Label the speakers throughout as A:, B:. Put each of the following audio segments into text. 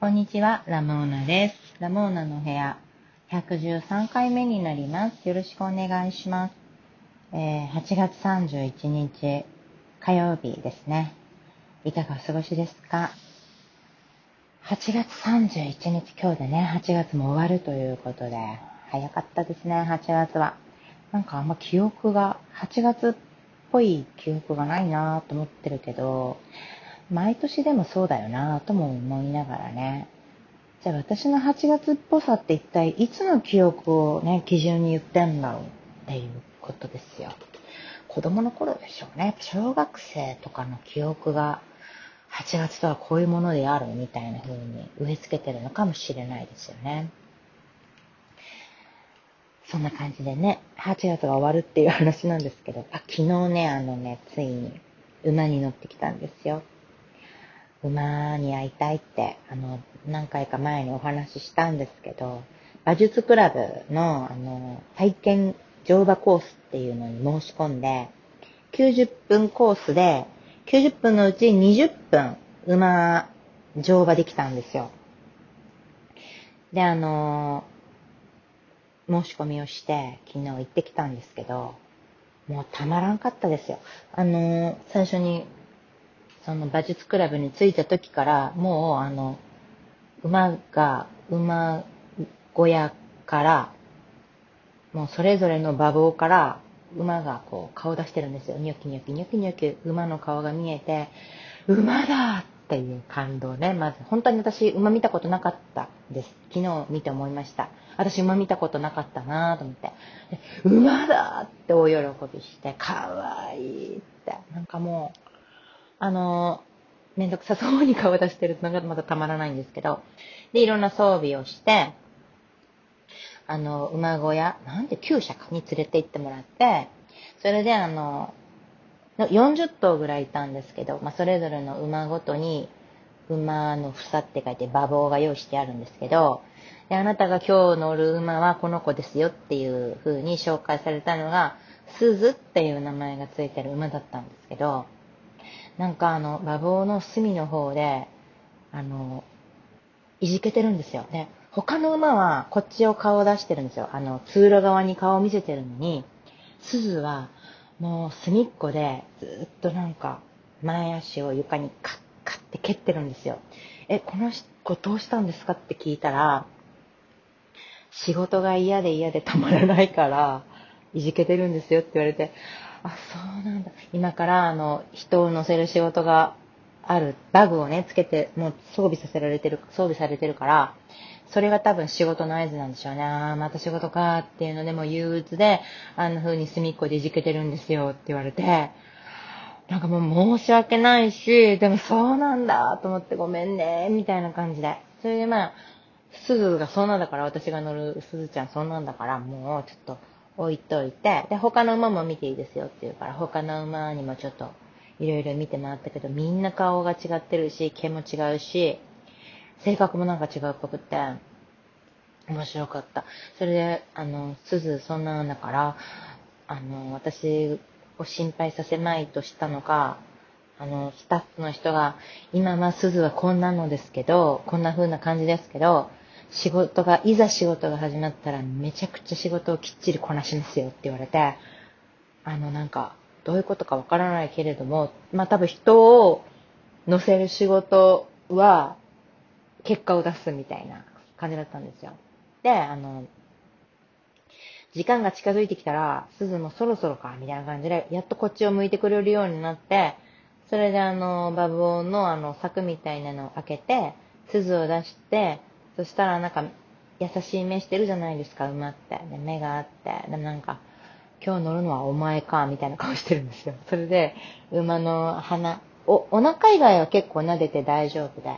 A: こんにちは、ラモーナです。ラモーナの部屋、113回目になります。よろしくお願いします。えー8月31日、火曜日ですね。いかがお過ごしですか ?8 月31日、今日でね、8月も終わるということで、早かったですね、8月は。なんかあんま記憶が、8月っぽい記憶がないなぁと思ってるけど、毎年でもそうだよなとも思いながらね。じゃあ私の8月っぽさって一体いつの記憶をね、基準に言ってんだろうっていうことですよ。子供の頃でしょうね。小学生とかの記憶が8月とはこういうものであるみたいな風に植え付けてるのかもしれないですよね。そんな感じでね、8月が終わるっていう話なんですけど、あ、昨日ね、あのね、ついに馬に乗ってきたんですよ。馬に会いたいって、あの、何回か前にお話ししたんですけど、馬術クラブの、あの、体験乗馬コースっていうのに申し込んで、90分コースで、90分のうち20分馬乗馬できたんですよ。で、あの、申し込みをして、昨日行ってきたんですけど、もうたまらんかったですよ。あの、最初にその馬術クラブに着いた時から、もうあの、馬が、馬小屋から、もうそれぞれの馬房から、馬がこう顔出してるんですよ。ニョキニョキニョキニョキ馬の顔が見えて、馬だっていう感動ね。まず、本当に私馬見たことなかったです。昨日見て思いました。私馬見たことなかったなぁと思って。馬だって大喜びして、かわいいって。なんかもう、あの、めんどくさそうに顔出してるのがまたたまらないんですけど、で、いろんな装備をして、あの、馬小屋、なんで厩舎かに連れて行ってもらって、それであの、40頭ぐらいいたんですけど、まあ、それぞれの馬ごとに、馬の房って書いて馬房が用意してあるんですけど、で、あなたが今日乗る馬はこの子ですよっていう風に紹介されたのが、鈴っていう名前がついてる馬だったんですけど、なんかあの、馬房の隅の方で、あの、いじけてるんですよ。で、他の馬はこっちを顔を出してるんですよ。あの、通路側に顔を見せてるのに、鈴はもう隅っこでずっとなんか前足を床にカッカッって蹴ってるんですよ。え、この子どうしたんですかって聞いたら、仕事が嫌で嫌でたまらないから、いじけてるんですよって言われて、あ、そうなんだ。今から、あの、人を乗せる仕事がある、バグをね、つけて、もう装備させられてる、装備されてるから、それが多分仕事の合図なんでしょうね。あーまた仕事かっていうのでも憂鬱で、あんな風に隅っこでいじけてるんですよって言われて、なんかもう申し訳ないし、でもそうなんだと思ってごめんね、みたいな感じで。それでまあ、すずがそんなんだから、私が乗るすずちゃんそんなんだから、もうちょっと置いといて、で、他の馬も見ていいですよって言うから、他の馬にもちょっといろいろ見て回ったけど、みんな顔が違ってるし、毛も違うし、性格もなんか違うっぽくて、面白かった。それで、あの、すずそんなんだから、あの、私を心配させまいとしたのか、あの、スタッフの人が、今はすずはこんなのですけど、こんな風な感じですけど、仕事が、いざ仕事が始まったらめちゃくちゃ仕事をきっちりこなしますよって言われて、あの、なんか、どういうことかわからないけれども、まあ多分人を乗せる仕事は結果を出すみたいな感じだったんですよ。で、あの、時間が近づいてきたら、鈴もそろそろか、みたいな感じで、やっとこっちを向いてくれるようになって、それであの、バブオのあの、柵みたいなのを開けて、鈴を出して、そしたらなんか、優しい目してるじゃないですか、馬って。で目があって。でなんか、今日乗るのはお前か、みたいな顔してるんですよ。それで、馬の鼻、お、お腹以外は結構撫でて大丈夫で、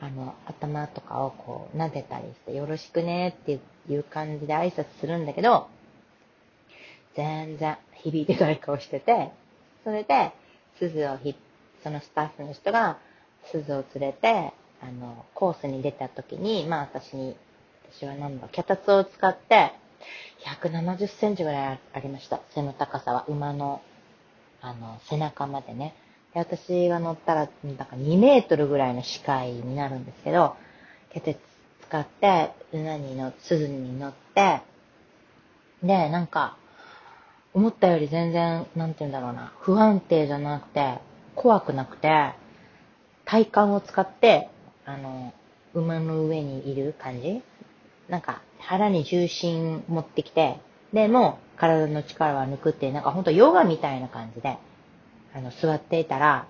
A: あの、頭とかをこう撫でたりして、よろしくねっていう感じで挨拶するんだけど、全然響いてない顔してて、それで、鈴をひ、そのスタッフの人が鈴を連れて、あの、コースに出た時に、まあ私に、私は何だ、脚立を使って、170センチぐらいありました。背の高さは、馬の、あの、背中までね。で私が乗ったら、なんか2メートルぐらいの視界になるんですけど、手使って、馬にの、鈴に乗って、で、なんか、思ったより全然、なんて言うんだろうな、不安定じゃなくて、怖くなくて、体幹を使って、あの、馬の上にいる感じ？なんか、腹に重心持ってきて、で、も体の力は抜くって、なんかほんとヨガみたいな感じで、あの、座っていたら、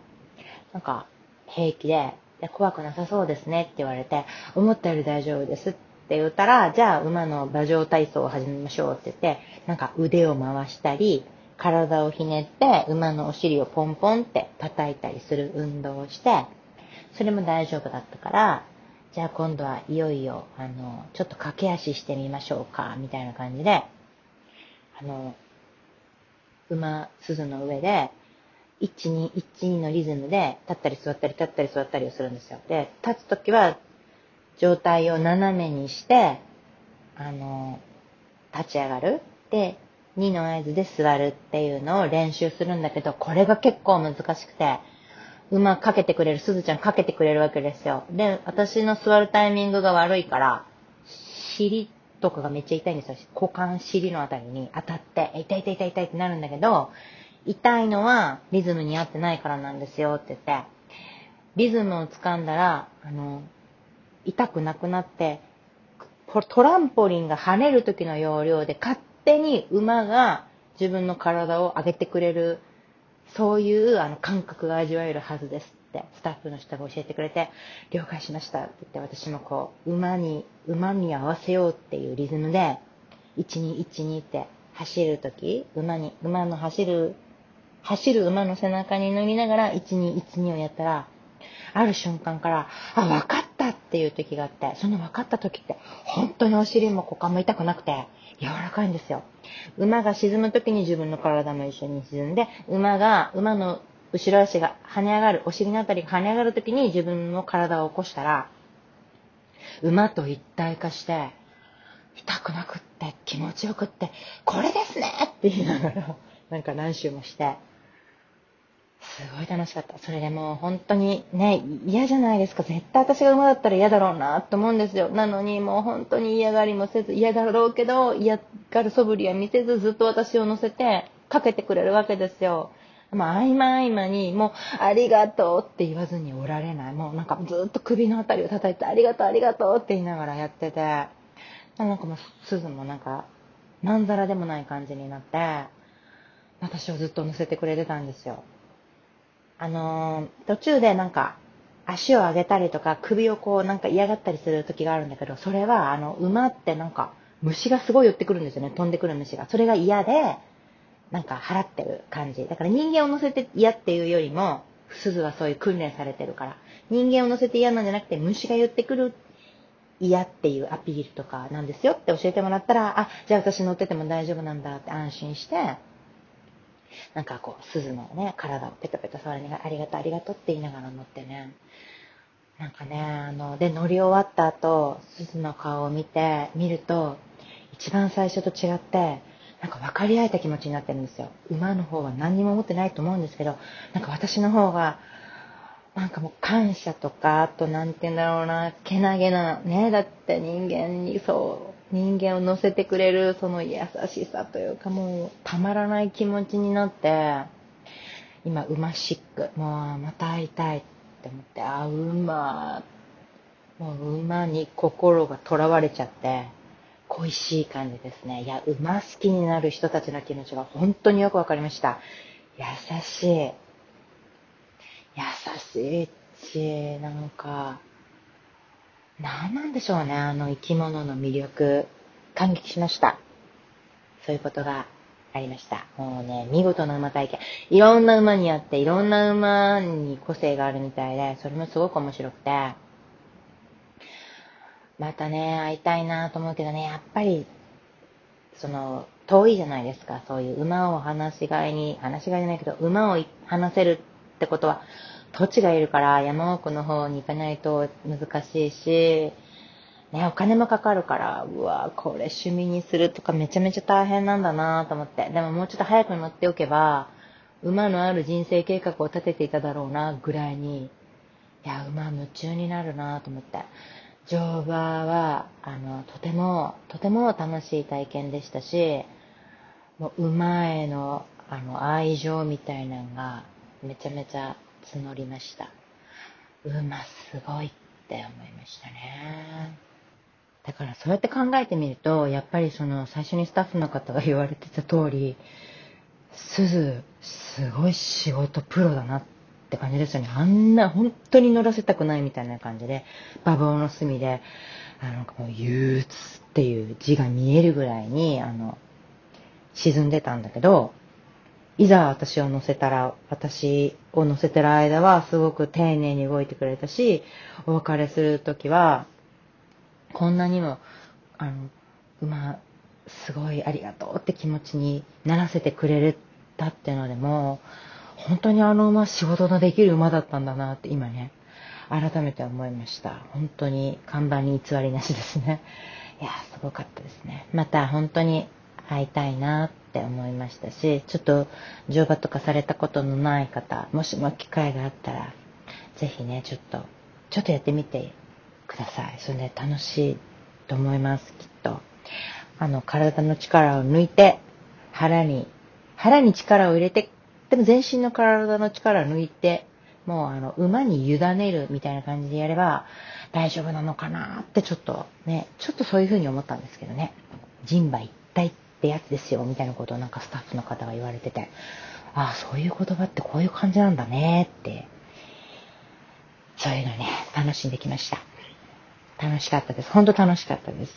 A: なんか、平気で、で怖くなさそうですねって言われて、思ったより大丈夫ですって言ったら、じゃあ馬の馬上体操を始めましょうって言って、なんか腕を回したり、体をひねって馬のお尻をポンポンって叩いたりする運動をして、それも大丈夫だったから、じゃあ今度はいよいよ、あの、ちょっと駆け足してみましょうか、みたいな感じで、あの、馬、鈴の上で、1、2、1、2のリズムで、立ったり座ったり立ったり座ったりをするんですよ。で、立つときは、状態を斜めにして、あの、立ち上がる。で、2の合図で座るっていうのを練習するんだけど、これが結構難しくて、馬かけてくれる、すずちゃんかけてくれるわけですよ。で、私の座るタイミングが悪いから、尻とかがめっちゃ痛いんですよ。股間、尻のあたりに当たって、痛い痛い痛い痛いってなるんだけど、痛いのはリズムに合ってないからなんですよって言って、リズムを掴んだら、あの、痛くなくなって、トランポリンが跳ねる時の要領で勝手に馬が自分の体を上げてくれるそういうあの感覚が味わえるはずですってスタッフの人が教えてくれて、了解しましたって言って私もこう、馬に、馬に合わせようっていうリズムで、1212って走るとき、馬に、馬の走る、走る馬の背中に乗りながら1212をやったら、ある瞬間から、あ、分かったっていう時があって、その分かった時って、本当にお尻も股間も痛くなくて、柔らかいんですよ。馬が沈む時に自分の体も一緒に沈んで、馬が、馬の後ろ足が跳ね上がる、お尻のあたりが跳ね上がる時に自分の体を起こしたら、馬と一体化して、痛くなくって気持ちよくって、これですねって言いながら、なんか何周もして、すごい楽しかった。それでもう本当にね、嫌じゃないですか。絶対私が馬だったら嫌だろうなと思うんですよ。なのにもう本当に嫌がりもせず、嫌だろうけど、嫌がる素振りは見せず、ずっと私を乗せてかけてくれるわけですよ。まあ、合間合間に、もう、ありがとうって言わずにおられない。もうなんかずっと首のあたりを叩いて、ありがとう、ありがとうって言いながらやってて、なんかもう、鈴もなんか、まんざらでもない感じになって、私をずっと乗せてくれてたんですよ。あのー、途中でなんか、足を上げたりとか、首をこうなんか嫌がったりする時があるんだけど、それはあの、馬ってなんか、虫がすごい寄ってくるんですよね。飛んでくる虫が。それが嫌で、なんか払ってる感じ。だから人間を乗せて嫌っていうよりも、鈴はそういう訓練されてるから、人間を乗せて嫌なんじゃなくて、虫が寄ってくる嫌っていうアピールとかなんですよって教えてもらったら、あ、じゃあ私乗ってても大丈夫なんだって安心して、なんかこう、鈴のね、体をペタペタ触りながら、ありがとう、ありがとうって言いながら乗ってね。なんかね、あの、で、乗り終わった後、鈴の顔を見て、見ると、一番最初と違って、なんか分かり合えた気持ちになってるんですよ。馬の方は何にも思ってないと思うんですけど、なんか私の方が、なんかもう感謝とか、あとなんて言うんだろうな、けなげな、ね、だって人間にそう、人間を乗せてくれるその優しさというかもうたまらない気持ちになって今馬シックもうまた会いたいって思ってあ馬もう馬に心がとらわれちゃって恋しい感じですね。いや馬好きになる人たちの気持ちが本当によくわかりました。優しい。優しいしなんか何なんでしょうね、あの生き物の魅力。感激しました。そういうことがありました。もうね、見事な馬体験。いろんな馬にあって、いろんな馬に個性があるみたいで、それもすごく面白くて、またね、会いたいなと思うけどね、やっぱり、その、遠いじゃないですか。そういう馬を話し飼いに、話し飼いじゃないけど、馬を話せるってことは、土地がいるから山奥の方に行かないと難しいし、ね、お金もかかるから、うわこれ趣味にするとかめちゃめちゃ大変なんだなと思って。でももうちょっと早く乗っておけば、馬のある人生計画を立てていただろうな、ぐらいに、いや、馬夢中になるなと思って。乗馬は、あの、とても、とても楽しい体験でしたし、もう馬への、あの、愛情みたいなのが、めちゃめちゃ募りました。馬すごいって思いましたね。だからそうやって考えてみると、やっぱりその最初にスタッフの方が言われてた通り、すず、すごい仕事プロだなって感じですよね。あんな本当に乗らせたくないみたいな感じで、馬房の隅で、あの、もう憂鬱っていう字が見えるぐらいに、あの、沈んでたんだけど、いざ私を乗せたら、私を乗せてる間はすごく丁寧に動いてくれたし、お別れするときは、こんなにも、あの、馬、すごいありがとうって気持ちにならせてくれたっていうのでも、本当にあの馬仕事のできる馬だったんだなって今ね、改めて思いました。本当に看板に偽りなしですね。いや、すごかったですね。また本当に会いたいなってって思いましたし、ちょっと乗馬とかされたことのない方、もしも機会があったら、ぜひね、ちょっと、ちょっとやってみてください。それで楽しいと思います、きっと。あの、体の力を抜いて、腹に、腹に力を入れて、でも全身の体の力を抜いて、もうあの、馬に委ねるみたいな感じでやれば大丈夫なのかなってちょっとね、ちょっとそういうふうに思ったんですけどね。人馬一体ってやつですよ、みたいなことをなんかスタッフの方が言われてて、ああ、そういう言葉ってこういう感じなんだねって、そういうのね、楽しんできました。楽しかったです。ほんと楽しかったです。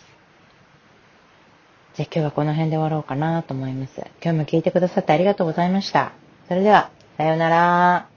A: じゃあ今日はこの辺で終わろうかなと思います。今日も聞いてくださってありがとうございました。それでは、さようなら。